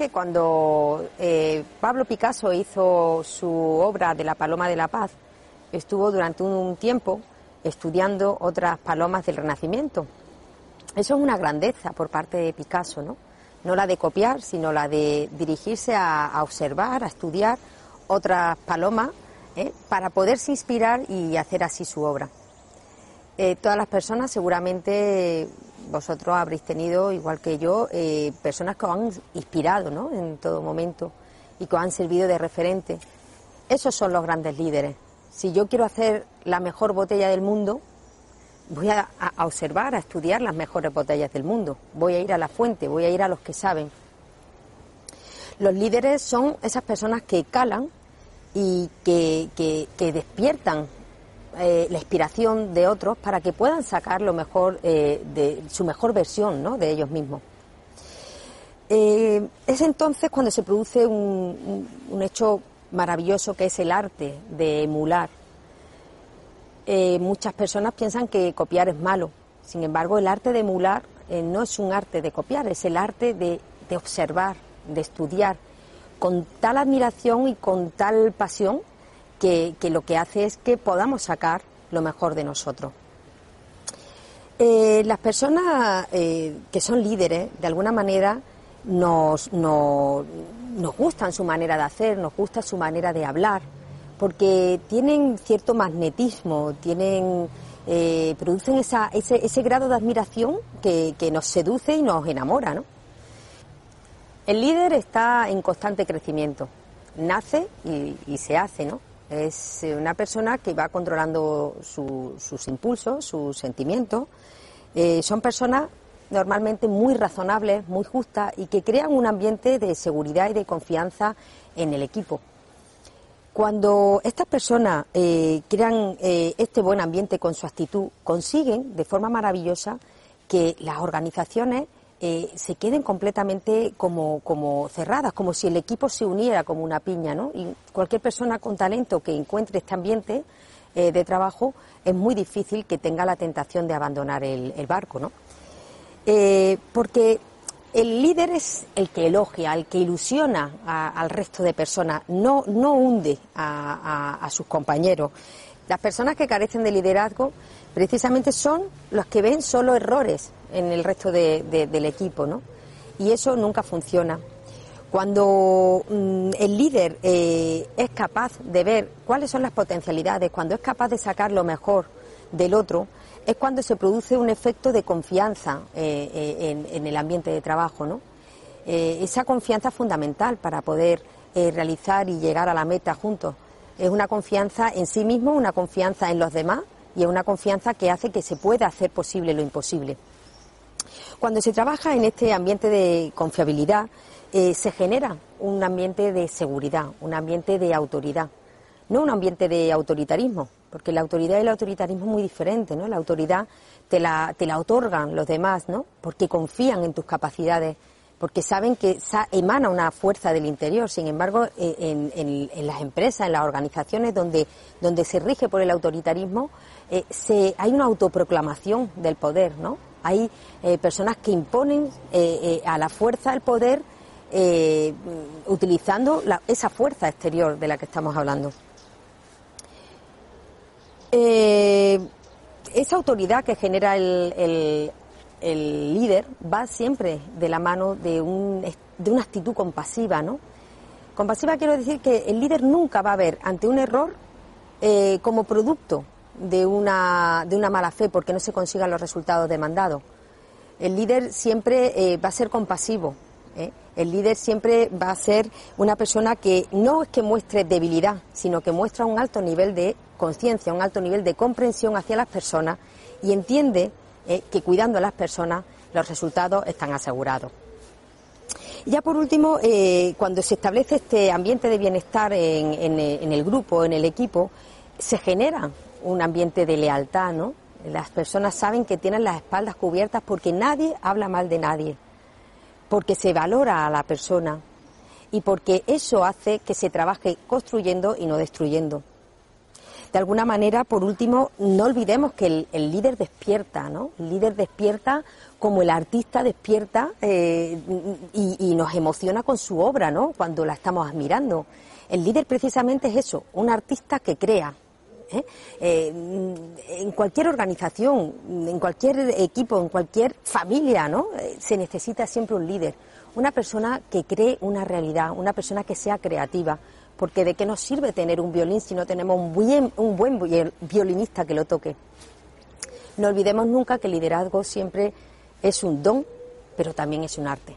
Que cuando eh, Pablo Picasso hizo su obra de la Paloma de la Paz, estuvo durante un tiempo estudiando otras palomas del Renacimiento. Eso es una grandeza por parte de Picasso, ¿no? No la de copiar, sino la de dirigirse a, observar, a estudiar otras palomas ¿eh? para poderse inspirar y hacer así su obra. Eh, todas las personas seguramente vosotros habréis tenido, igual que yo, eh, personas que os han inspirado ¿no? en todo momento y que os han servido de referente. Esos son los grandes líderes. Si yo quiero hacer la mejor botella del mundo, voy a, observar, a estudiar las mejores botellas del mundo. Voy a ir a la fuente, voy a ir a los que saben. Los líderes son esas personas que calan y que, despiertan eh, la inspiración de otros para que puedan sacar lo mejor eh, de su mejor versión ¿no? de ellos mismos. Eh, es entonces cuando se produce un, hecho maravilloso que es el arte de emular. Muchas personas piensan que copiar es malo. Sin embargo, el arte de emular no es un arte de copiar, es el arte de, observar, de estudiar, con tal admiración y con tal pasión que, lo que hace es que podamos sacar lo mejor de nosotros. Eh, las personas que son líderes, de alguna manera, nos, nos, gustan su manera de hacer, nos gusta su manera de hablar, porque tienen cierto magnetismo, tienen, eh, producen esa, ese, ese, grado de admiración que, nos seduce y nos enamora. ¿no? El líder está en constante crecimiento, nace y, se hace, ¿no? Es una persona que va controlando sus impulsos, sus sentimientos. Eh, son personas normalmente muy razonables, muy justas y que crean un ambiente de seguridad y de confianza en el equipo. Cuando estas personas eh, crean eh, este buen ambiente con su actitud, consiguen de forma maravillosa que las organizaciones eh, se queden completamente como, como, cerradas, como si el equipo se uniera como una piña, ¿no? Y cualquier persona con talento que encuentre este ambiente de trabajo es muy difícil que tenga la tentación de abandonar el, el barco, ¿no? Eh, porque el líder es el que elogia, el que ilusiona al resto de personas, no, no hunde a, sus compañeros. Las personas que carecen de liderazgo precisamente son los que ven solo errores en el resto del equipo, ¿no? Y eso nunca funciona. Cuando mm, el líder eh, es capaz de ver cuáles son las potencialidades, cuando es capaz de sacar lo mejor del otro, es cuando se produce un efecto de confianza eh, eh, en, el ambiente de trabajo, ¿no? Esa confianza es fundamental para poder realizar y llegar a la meta juntos. Es una confianza en sí mismo, una confianza en los demás y es una confianza que hace que se pueda hacer posible lo imposible. Cuando se trabaja en este ambiente de confiabilidad, se genera un ambiente de seguridad, un ambiente de autoridad, no un ambiente de autoritarismo, porque la autoridad y el autoritarismo es muy diferente, ¿no? La autoridad te la, te la otorgan los demás, ¿no? Porque confían en tus capacidades, porque saben que emana una fuerza del interior. Sin embargo, eh, en, las empresas, en las organizaciones donde, donde se rige por el autoritarismo, eh, hay una autoproclamación del poder, ¿no? Hay eh, personas que imponen a la fuerza el poder utilizando esa fuerza exterior de la que estamos hablando. Esa autoridad que genera el, líder va siempre de la mano de, un, de una actitud compasiva, ¿no? Compasiva quiero decir que el líder nunca va a ver ante un error eh, como producto de una, de una mala fe porque no se consigan los resultados demandados. El líder siempre eh, va a ser compasivo, ¿eh? El líder siempre va a ser una persona que no es que muestre debilidad, sino que muestra un alto nivel de conciencia, un alto nivel de comprensión hacia las personas y entiende ¿eh? que cuidando a las personas los resultados están asegurados. Ya por último, eh, cuando se establece este ambiente de bienestar en, en, el grupo, en el equipo, se genera un ambiente de lealtad, ¿no? Las personas saben que tienen las espaldas cubiertas porque nadie habla mal de nadie, porque se valora a la persona y porque eso hace que se trabaje construyendo y no destruyendo. De alguna manera, por último, no olvidemos que el, líder despierta, ¿no? El líder despierta como el artista despierta eh, y, nos emociona con su obra, ¿no? Cuando la estamos admirando. El líder precisamente es eso, un artista que crea. ¿eh? Eh, en cualquier organización, en cualquier equipo, en cualquier familia, ¿no? se necesita siempre un líder, una persona que cree una realidad, una persona que sea creativa, porque de qué nos sirve tener un violín si no tenemos un, un buen violinista que lo toque. No olvidemos nunca que el liderazgo siempre es un don, pero también es un arte.